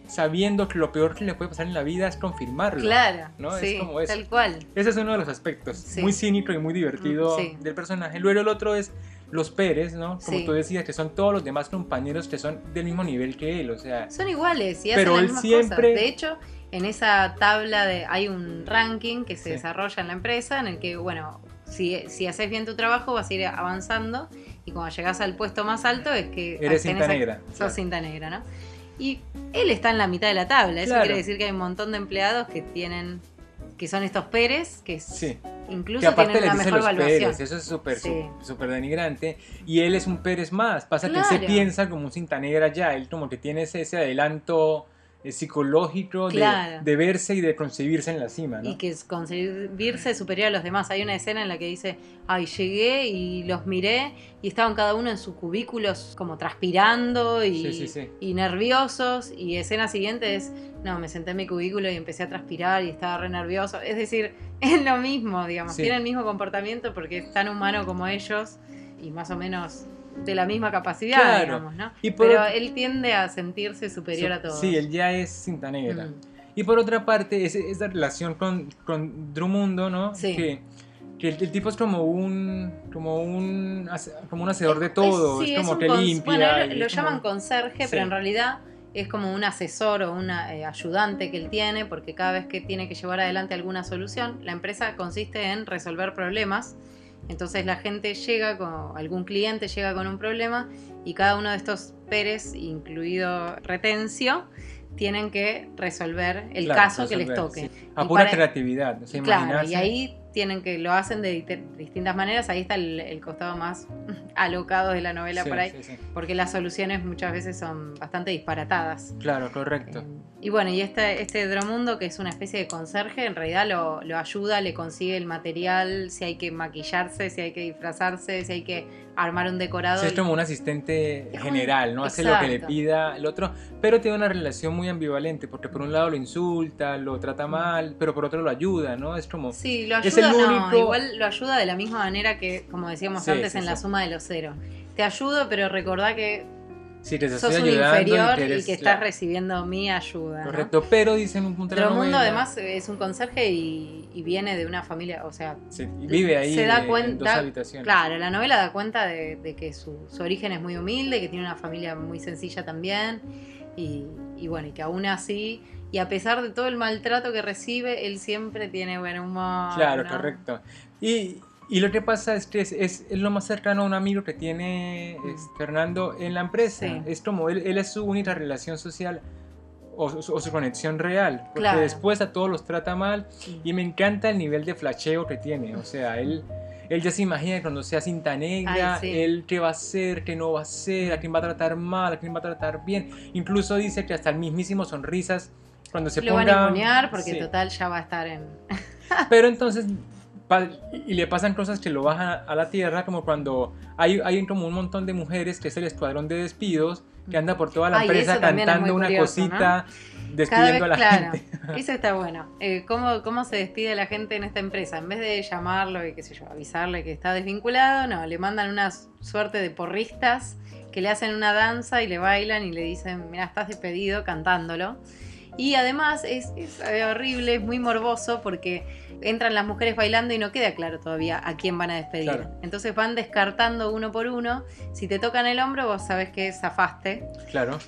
sabiendo que lo peor que le puede pasar en la vida es confirmarlo. Claro, ¿no? Es sí, como eso. tal cual. Ese es uno de los aspectos Sí. muy cínico y muy divertido Mm, sí. del personaje. Luego el otro es los Pérez, ¿no? Como Sí. tú decías, que son todos los demás compañeros que son del mismo nivel que él. O sea, Son iguales y Pero hacen él las mismas siempre- cosas. De hecho, en esa tabla de hay un ranking que se Sí. desarrolla en la empresa en el que, bueno, si, si haces bien tu trabajo vas a ir avanzando y cuando llegas al puesto más alto es que Eres cinta a- negra, Sos claro. cinta negra, ¿no? Y él está en la mitad de la tabla. Eso Claro. quiere decir que hay un montón de empleados que tienen que son estos Pérez, que sí. Incluso Que aparte tienen le una dicen mejor los. Pérez, eso es súper Sí. denigrante. Y él es un Pérez más. Pasa que él se piensa como un cinta negra ya. Él como que tiene ese, ese adelanto psicológico de, Claro. de verse y de concebirse en la cima, ¿no? Y que es concebirse superior a los demás. Hay una escena en la que dice, ay, llegué y los miré y estaban cada uno en sus cubículos como transpirando y, Sí, sí, sí. y nerviosos. Y escena siguiente es, no, me senté en mi cubículo y empecé a transpirar y estaba re nervioso. Es decir, es lo mismo, digamos. Tiene el mismo comportamiento porque es tan humano como ellos y más o menos de la misma capacidad, Claro. digamos, ¿no? Y por Pero él tiende a sentirse superior a todos. Sí, él ya es cinta negra. Mm. Y por otra parte, ese- esa relación con, con Drumundo, ¿no? Sí. Que, que el, el tipo es como un como un como un hacedor de Es- todo, sí, es como un que cons- limpia. Bueno, lo es como- llaman conserje, Sí. pero en realidad es como un asesor o un ayudante que él tiene, porque cada vez que tiene que llevar adelante alguna solución, la empresa consiste en resolver problemas. Entonces la gente llega con, algún cliente llega con un problema y cada uno de estos Pérez, incluido Retencio, tienen que resolver el Claro, caso que les toque. sí. A Y pura para- creatividad, o sea, Claro, y ahí tienen que lo hacen de distintas maneras. Ahí está el, el costado más alocado de la novela Sí, por ahí, sí, sí. porque las soluciones muchas veces son bastante disparatadas. Claro, correcto. Eh, y bueno, y este, este Dromundo, que es una especie de conserje, en realidad lo, lo ayuda, le consigue el material, si hay que maquillarse, si hay que disfrazarse, si hay que armar un decorado. Sí, es como un asistente Es general, ¿no? Hace lo que le pida el otro, pero tiene una relación muy ambivalente, porque por un lado lo insulta, lo trata mal, pero por otro lo ayuda, ¿no? Es como... Sí, lo Es ayuda, el no, único- igual lo ayuda de la misma manera que, como decíamos Sí, antes, sí, en la suma de los ceros. Te ayudo, pero recordá que Sí, te sos estoy un ayudando inferior y y que estás recibiendo mi ayuda. ¿no? Correcto, pero dicen un punto de Pero Mundo además es un conserje y, y viene de una familia, o sea, Sí, vive ahí se da en dos habitaciones. claro, la novela da cuenta de, de que su, su origen es muy humilde, que tiene una familia muy sencilla también, y, y bueno, y que aún así, y a pesar de todo el maltrato que recibe, él siempre tiene buen humor. Claro, ¿no? correcto. Y, y lo que pasa es que es, es- es lo más cercano a un amigo que tiene es, Fernando en la empresa. Sí. Es como él, él es su única relación social o, su- o su conexión real. Porque Claro. después a todos los trata mal y me encanta el nivel de flasheo que tiene. O sea, él... Él ya se imagina que cuando sea cinta negra, Ay, sí. él qué va a hacer, qué no va a hacer, a quién va a tratar mal, a quién va a tratar bien. Incluso dice que hasta el mismísimo sonrisas cuando se Lo ponga... van a porque Sí. total ya va a estar en... Pero entonces, y le pasan cosas que lo bajan a la tierra, como cuando hay, hay como un montón de mujeres, que es el escuadrón de despidos, que anda por toda la Ay, empresa cantando una curioso, cosita, despidiendo vez, a la claro, gente. eso está bueno. Eh, ¿cómo, ¿Cómo se despide la gente en esta empresa? En vez de llamarlo y qué sé yo, avisarle que está desvinculado, no, le mandan una suerte de porristas que le hacen una danza y le bailan y le dicen, mira, estás despedido cantándolo. Y además es, es, eh, horrible, es muy morboso porque entran las mujeres bailando y no queda claro todavía a quién van a despedir. Claro. Entonces van descartando uno por uno. Si te tocan el hombro, vos sabés que zafaste Claro,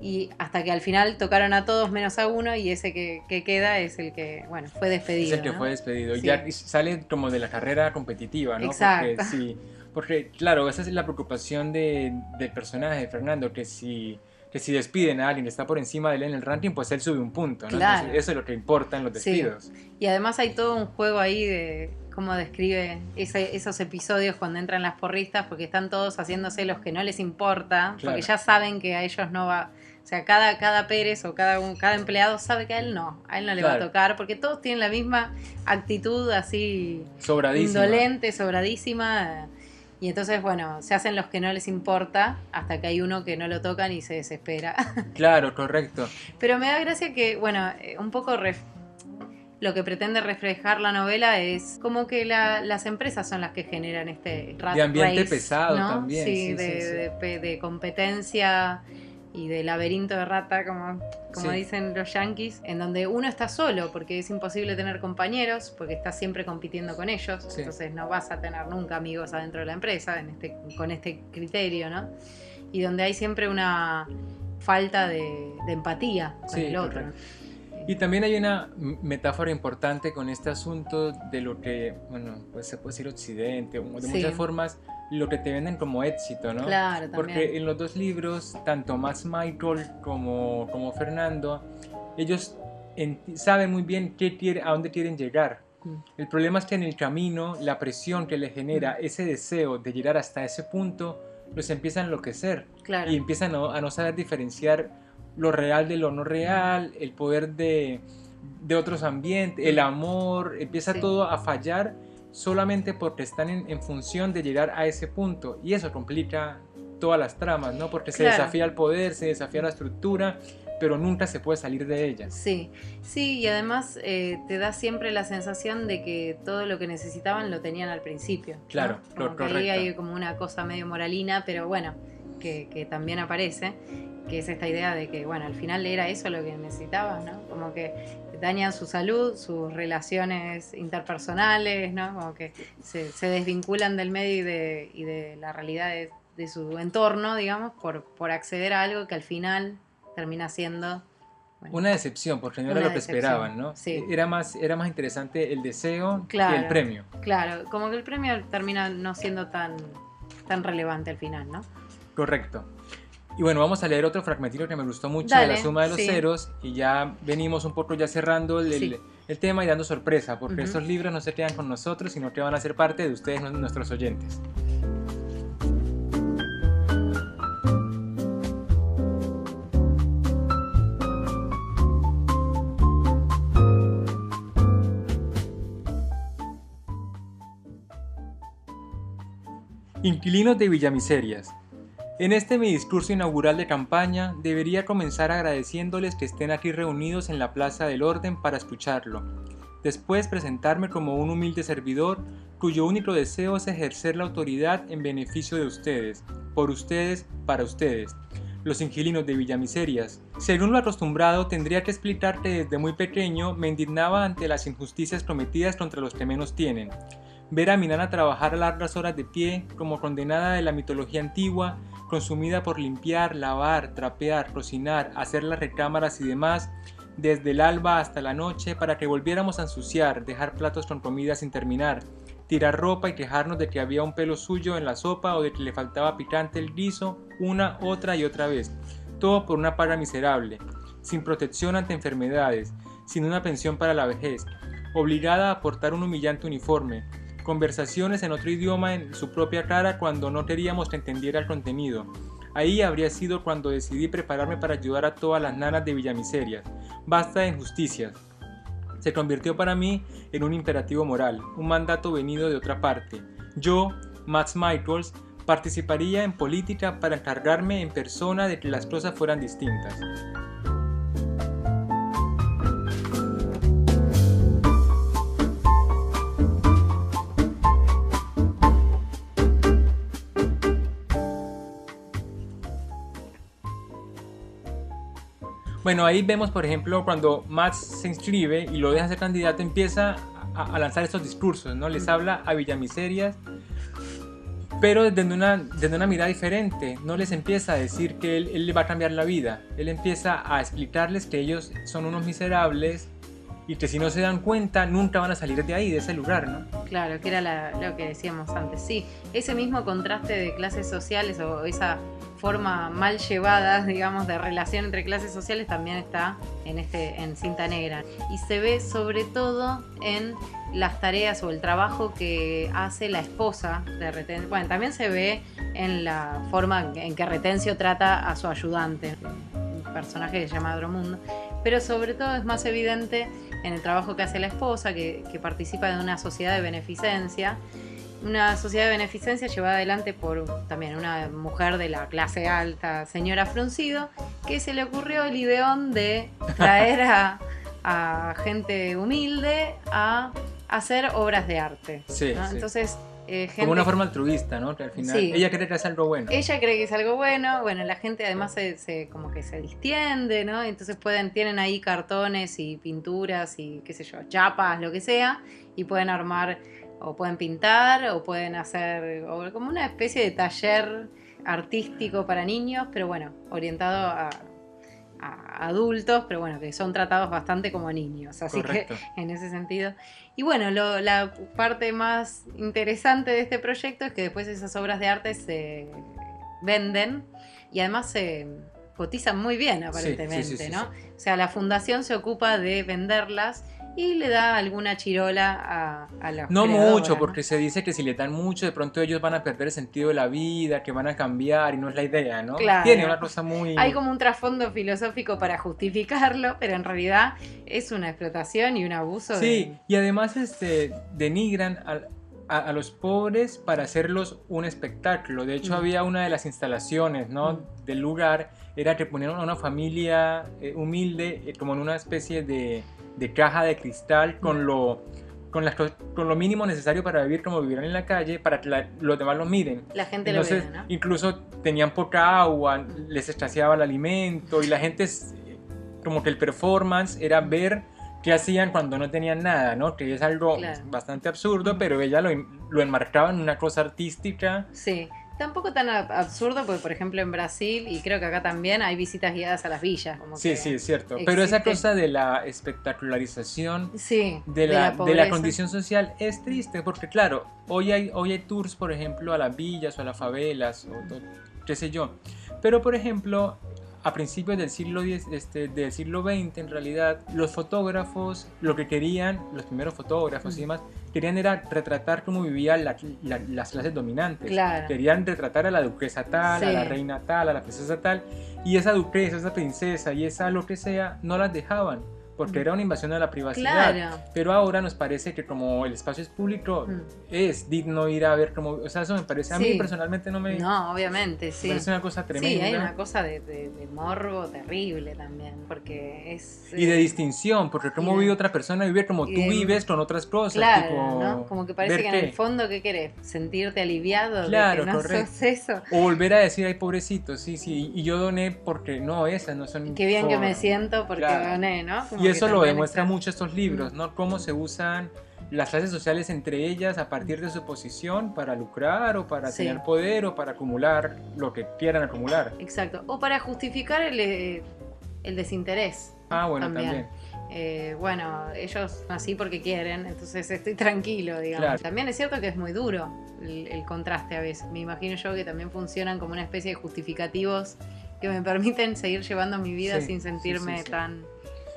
y hasta que al final tocaron a todos menos a uno y ese que, que queda es el que, bueno, fue despedido. es el que ¿no? fue despedido. Sí. Ya sale como de la carrera competitiva, ¿no? Exacto. Porque, sí, porque, claro, esa es la preocupación de, del personaje de Fernando, que si, que si despiden a alguien que está por encima de él en el ranking, pues él sube un punto, ¿no? Claro. Entonces, eso es lo que importa en los Sí. despidos. Y además hay todo un juego ahí de cómo describe ese- esos episodios cuando entran las porristas, porque están todos haciéndose los que no les importa, Claro. porque ya saben que a ellos no va. O sea, cada, cada Pérez o cada, un- cada empleado sabe que a él no, a él no le va a tocar, porque todos tienen la misma actitud así Sobradísimo. indolente, sobradísima. Y entonces, bueno, se hacen los que no les importa hasta que hay uno que no lo tocan y se desespera. Claro, correcto. Pero me da gracia que, bueno, eh, un poco ref- lo que pretende reflejar la novela es como que la- las empresas son las que generan este rat De ambiente race, pesado ¿no? también, Sí, sí, de, sí, sí. de competencia y de laberinto de rata, como, como Sí. dicen los yankees, en donde uno está solo porque es imposible tener compañeros, porque estás siempre compitiendo con ellos, Sí. entonces no vas a tener nunca amigos adentro de la empresa en este, con este criterio, ¿no? Y donde hay siempre una falta de, de empatía con Sí, el otro. Y también hay una metáfora importante con este asunto de lo que, bueno, pues se puede decir occidente, o de Sí. muchas formas, lo que te venden como éxito, ¿no? Claro, también. Porque en los dos libros, tanto Max Michael como, como Fernando, ellos en- saben muy bien qué quiere, a dónde quieren llegar. Mm. El problema es que en el camino, la presión que le genera ese deseo de llegar hasta ese punto, los empieza a enloquecer Claro. y empiezan a no, a no saber diferenciar lo real de lo no real, el poder de, de otros ambientes, el amor, empieza Sí. todo a fallar solamente porque están en, en función de llegar a ese punto y eso complica todas las tramas, ¿no? Porque se desafía el poder, se desafía la estructura, pero nunca se puede salir de ellas. Sí, sí, y además eh, te da siempre la sensación de que todo lo que necesitaban lo tenían al principio. ¿no? Claro, Como cor- que ahí correcto. hay como una cosa medio moralina, pero bueno, que, que también aparece, que es esta idea de que, bueno, al final era eso lo que necesitaban, ¿no? Como que dañan su salud, sus relaciones interpersonales, ¿no? Como que se, se desvinculan del medio y de, y de la realidad de, de su entorno, digamos, por, por acceder a algo que al final termina siendo... bueno, Una decepción, porque no era lo que decepción, esperaban, ¿no? sí. Era, más, era más interesante el deseo que Claro. el premio. Claro, como que el premio termina no siendo tan, tan relevante al final, ¿no? Correcto. Y bueno, vamos a leer otro fragmentito que me gustó mucho Dale, de la suma de los sí. ceros y ya venimos un poco ya cerrando el, el- Sí. el tema y dando sorpresa, porque Ujú. estos libros no se quedan con nosotros, sino que van a ser parte de ustedes, nu- nuestros oyentes. Inquilinos de Villamiserias. En este mi discurso inaugural de campaña debería comenzar agradeciéndoles que estén aquí reunidos en la Plaza del Orden para escucharlo. Después presentarme como un humilde servidor cuyo único deseo es ejercer la autoridad en beneficio de ustedes, por ustedes, para ustedes. los inquilinos de Villamiserias. Según lo acostumbrado, tendría que explicarte desde muy pequeño, me indignaba ante las injusticias cometidas contra los que menos tienen. Ver a mi nana trabajar a largas horas de pie, como condenada de la mitología antigua, consumida por limpiar, lavar, trapear, cocinar, hacer las recámaras y demás, desde el alba hasta la noche, para que volviéramos a ensuciar, dejar platos con comida sin terminar, tirar ropa y quejarnos de que había un pelo suyo en la sopa o de que le faltaba picante el guiso, una, otra y otra vez. Todo por una paga miserable, sin protección ante enfermedades, sin una pensión para la vejez, obligada a portar un humillante uniforme, conversaciones en otro idioma en su propia cara cuando no queríamos que entendiera el contenido. Ahí habría sido cuando decidí prepararme para ayudar a todas las nanas de Villamiserias. Basta de injusticias. Se convirtió para mí en un imperativo moral, un mandato venido de otra parte. Yo, Max Michaels, participaría en política para encargarme en persona de que las cosas fueran distintas. Bueno, ahí vemos, por ejemplo, cuando Max se inscribe y lo deja ser candidato, empieza a, lanzar estos discursos, ¿no? Les habla a Villamiserias, pero desde una, desde una mirada diferente. No les empieza a decir que él, él le va a cambiar la vida. Él empieza a explicarles que ellos son unos miserables y que si no se dan cuenta nunca van a salir de ahí, de ese lugar, ¿no? Claro, que era lo que decíamos antes. Sí, ese mismo contraste de clases sociales o esa forma mal llevada, digamos, de relación entre clases sociales también está en, este, en cinta negra. Y se ve sobre todo en las tareas o el trabajo que hace la esposa de Retencio. Bueno, también se ve en la forma en que Retencio trata a su ayudante, un personaje que se llama. Pero sobre todo es más evidente en el trabajo que hace la esposa, que participa de una sociedad de beneficencia una sociedad de beneficencia llevada adelante por también una mujer de la clase alta, señora Fruncido, que se le ocurrió el ideón de traer a, gente humilde a hacer obras de arte. Sí, Entonces, eh, Como una forma altruista, ¿no? al final ella cree que es algo bueno. Ella cree que es algo bueno. Bueno, la gente además se, como que se distiende, ¿no? Entonces pueden, tienen ahí cartones y pinturas y qué sé yo, chapas, lo que sea, y pueden armar o pueden pintar o pueden hacer como una especie de taller artístico para niños, pero bueno, orientado a, adultos, pero bueno, que son tratados bastante como niños, así que en ese sentido. Y bueno, la parte más interesante de este proyecto es que después esas obras de arte se venden y además se cotizan muy bien aparentemente, ¿no? O sea, la fundación se ocupa de venderlas y le da alguna chirola a, a los No mucho, porque se dice que si le dan mucho, de pronto ellos van a perder el sentido de la vida, que van a cambiar, y no es la idea, ¿no? Claro. Tiene una cosa muy... Hay como un trasfondo filosófico para justificarlo, pero en realidad es una explotación y un abuso. Sí, y además este, denigran a, los pobres para hacerlos un espectáculo. De hecho, mm. había una de las instalaciones ¿no? Mm. del lugar, era que ponían a una familia eh, humilde eh, como en una especie de de caja de cristal con lo, con, las, con lo mínimo necesario para vivir como vivieran en la calle, para que los demás lo miren. La gente lo ve, ¿no? Incluso tenían poca agua, les escaseaba el alimento y la gente, como que el performance era ver qué hacían cuando no tenían nada, ¿no? Que es algo bastante absurdo, pero ella lo, lo enmarcaba en una cosa artística. Sí. Tampoco tan absurdo, porque por ejemplo en Brasil, y creo que acá también, hay visitas guiadas a las villas. sí, sí, es cierto. Pero esa cosa de la espectacularización de, la, de, la, condición social es triste, porque claro, hoy hay, hoy hay tours, por ejemplo, a las villas o a las favelas, o qué sé yo. Pero por ejemplo, a principios del siglo, este, del siglo XX, en realidad, los fotógrafos, lo que querían, los primeros fotógrafos y demás, querían era retratar cómo vivían las clases dominantes. Querían retratar a la duquesa tal, a la reina tal, a la princesa tal, y esa duquesa, esa princesa y esa lo que sea, no las dejaban porque era una invasión a la privacidad. Claro. Pero ahora nos parece que como el espacio es público, Mm. es digno ir a ver como, o sea, eso me parece, a mí Sí. personalmente no me, No, obviamente, me sí. parece una cosa Sí, tremenda. hay una cosa de, de- de morbo terrible también, porque es... Y de eh, distinción, porque cómo de- vive otra persona, vive como tú de- vives con otras cosas. Claro, tipo, ¿no? Como que parece que en el fondo, ¿qué querés? ¿Sentirte aliviado Claro, de que no correcto. sos eso? O volver a decir, ay, pobrecito, sí, sí, y yo doné porque no, esas no son... Qué bien que me siento porque Claro. gané, ¿no? Como Y eso lo también demuestra está- mucho estos libros, ¿no? Cómo se usan las clases sociales entre ellas a partir de su posición para lucrar o para Sí. tener poder o para acumular lo que quieran acumular. Exacto. O para justificar el, eh, el desinterés. Ah, bueno, También. también. Eh, bueno, ellos así porque quieren, entonces estoy tranquilo, digamos. Claro. También es cierto que es muy duro el, el contraste a veces. Me imagino yo que también funcionan como una especie de justificativos que me permiten seguir llevando mi vida Sí, sin sentirme sí. tan...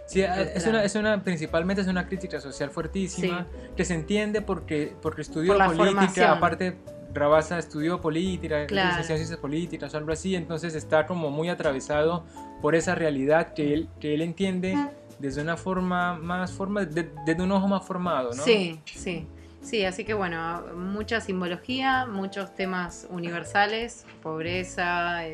Sí, es una, es una, principalmente es una crítica social fuertísima que se entiende porque, porque estudió Por política, formación. aparte Rabasa estudió política, Claro. ciencias políticas o algo así, entonces está como muy atravesado por esa realidad que él, que él entiende desde una forma más forma, de- desde un ojo más formado, ¿no? Sí, sí. Sí, así que bueno, mucha simbología, muchos temas universales, pobreza,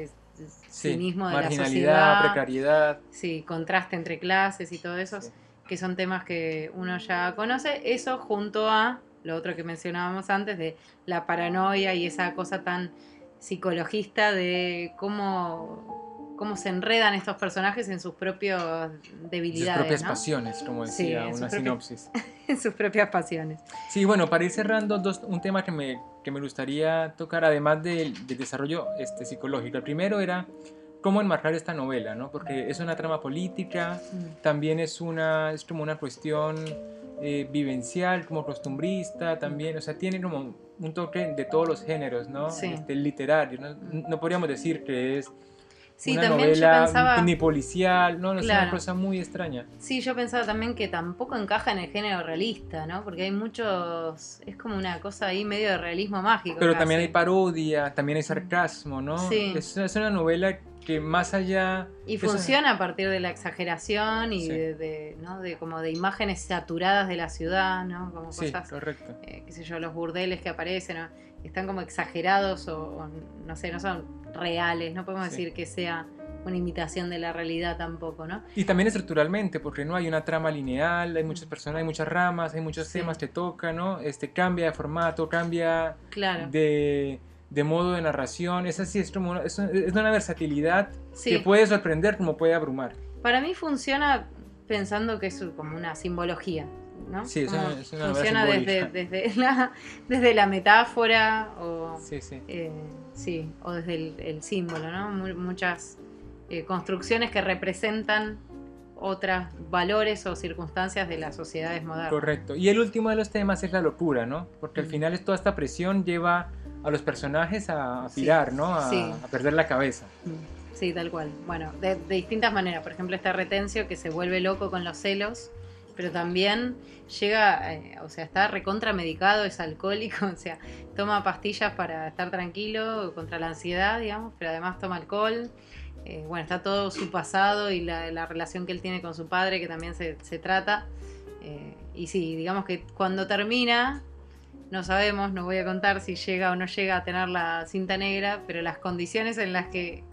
Sí, cinismo de la marginalidad, sociedad, precariedad. sí, contraste entre clases y todo eso, Sí. que son temas que uno ya conoce. Eso junto a lo otro que mencionábamos antes de la paranoia y esa cosa tan psicologista de cómo, cómo se enredan estos personajes en sus propias Sus debilidades, propias ¿no? pasiones, como Sí, decía sus una propias- sinopsis. en sus propias pasiones. Sí, bueno, para ir cerrando, dos, un tema que me, que me gustaría tocar, además del, del desarrollo este, psicológico. El primero era cómo enmarcar esta novela, ¿no? Porque es una trama política, Mm. también es, una, es como una cuestión eh, vivencial, como costumbrista, también, o sea, tiene como un toque de todos los géneros, ¿no? Sí. Este, literario, ¿no? No podríamos decir que es Sí, una también yo pensaba. ni policial, no, no es una cosa muy extraña. Sí, yo pensaba también que tampoco encaja en el género realista, ¿no? Porque hay muchos. Es como una cosa ahí medio de realismo mágico. Pero casi. también hay parodia, también hay sarcasmo, ¿no? Sí. Es, es una novela que más allá... Y esa- funciona a partir de la exageración y Sí. de, de, ¿no? de como de imágenes saturadas de la ciudad, ¿no? Como Sí, cosas, correcto. eh, qué sé yo, los burdeles que aparecen, ¿no? están como exagerados o, o no sé, no son reales, no podemos Sí. decir que sea una imitación de la realidad tampoco, ¿no? Y también estructuralmente, porque no hay una trama lineal, hay muchas personas, hay muchas ramas, hay muchos temas que toca, ¿no? Este, cambia de formato, cambia Claro. de, de modo de narración. Es así, es como una, es, un- es una versatilidad Sí. que puede sorprender como puede abrumar. Para mí funciona pensando que es como una simbología, ¿no? Sí, es una- es una novela funciona desde, desde, la, desde la metáfora o, Sí, sí. eh, sí, o desde el, el símbolo, ¿no? Mu- muchas eh, construcciones que representan otros valores o circunstancias de las sociedades modernas. Correcto. Y el último de los temas es la locura, ¿no? Porque al Mm. final es toda esta presión lleva a los personajes a, a Sí, pirar, ¿no? A, sí. a perder la cabeza. Mm, Sí, tal cual. Bueno, de, de distintas maneras. Por ejemplo, está Retencio que se vuelve loco con los celos, pero también llega, eh, o sea, está recontramedicado, es alcohólico, o sea, toma pastillas para estar tranquilo contra la ansiedad, digamos, pero además toma alcohol. Eh, bueno, está todo su pasado y la, la relación que él tiene con su padre, que también se, se trata. Eh, y sí, digamos que cuando termina, no sabemos, no voy a contar si llega o no llega a tener la cinta negra, pero las condiciones en las que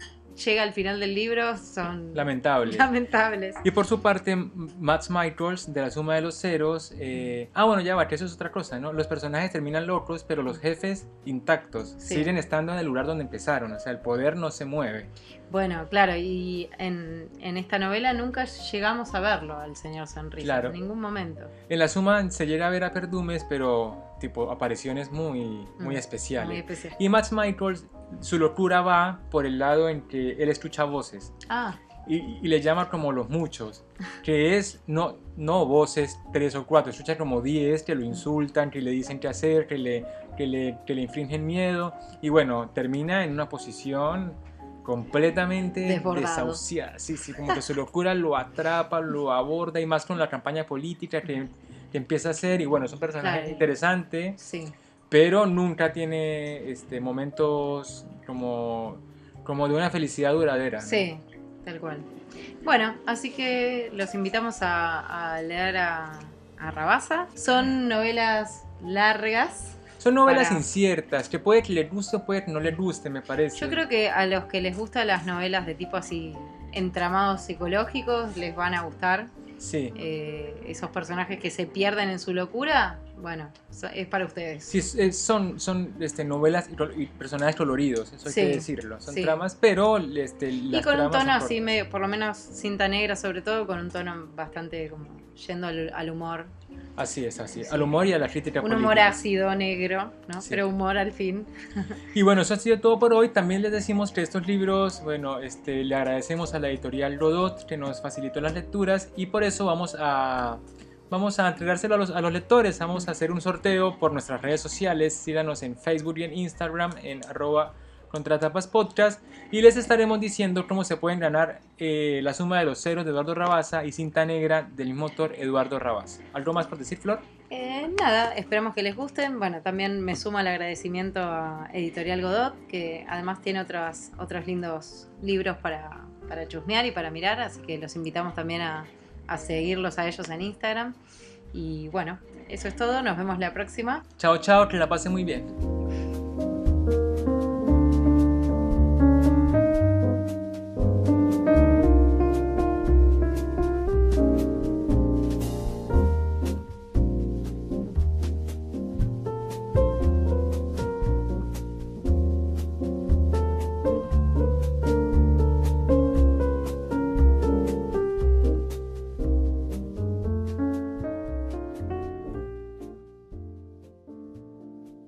llega al final del libro son Lamentable. lamentables. Y por su parte, Max Michaels, de la suma de los ceros. eh, Ah, bueno, ya va, que eso es otra cosa, ¿no? Los personajes terminan locos, pero los jefes intactos. Sí. Siguen estando en el lugar donde empezaron. O sea, el poder no se mueve. Bueno, claro, y en, en esta novela nunca llegamos a verlo al señor Sonrisa, Claro. en ningún momento. En la suma se llega a ver a Perdumes, pero tipo apariciones muy, muy Mm, especiales. Muy especial. Y Max Michaels, su locura va por el lado en que él escucha voces. Ah, y, y le llama como los muchos, que es no, no voces tres o cuatro, escucha como diez que lo insultan, que le dicen qué hacer, que le, que le, que le infringen miedo, y bueno, termina en una posición completamente Desbordado. desahuciada, sí, sí, como que su locura lo atrapa, lo aborda, y más con la campaña política que, que empieza a hacer, y bueno, es un personaje Claro. interesante, sí. pero nunca tiene este, momentos como, como de una felicidad duradera. ¿no? Sí, Tal cual. Bueno, así que los invitamos a, a leer a, a Rabasa. Son novelas largas. Son novelas Para- inciertas, que puede que les guste o puede que no les guste, me parece. Yo creo que a los que les gustan las novelas de tipo así entramados psicológicos les van a gustar. Sí. Eh, esos personajes que se pierden en su locura, bueno, es para ustedes. Sí, son, son este, novelas y, y personajes coloridos, eso hay Sí, que decirlo. Son sí. tramas, pero este, Y con un tono así medio, por lo menos cinta negra sobre todo, con un tono bastante como yendo al, al humor. Así es, así. Sí. Al humor y a la crítica Un política. humor ácido, negro, ¿no? Sí. Pero humor al fin. Y bueno, eso ha sido todo por hoy. También les decimos que estos libros, bueno, este, le agradecemos a la editorial Godot que nos facilitó las lecturas y por eso vamos a, vamos a entregárselo a los, a los lectores. Vamos a hacer un sorteo por nuestras redes sociales. Síganos en Facebook y en Instagram en arroba contratapas podcast y les estaremos diciendo cómo se pueden ganar eh, la suma de los ceros de Eduardo Rabasa y cinta negra del mismo autor Eduardo Rabasa. ¿Algo más por decir, Flor? Eh, nada, esperamos que les gusten. Bueno, también me suma el agradecimiento a Editorial Godot, que además tiene otros, otros lindos libros para, para chusmear y para mirar, así que los invitamos también a, a seguirlos a ellos en Instagram. Y bueno, eso es todo, nos vemos la próxima. Chao, chao, que la pasen muy bien.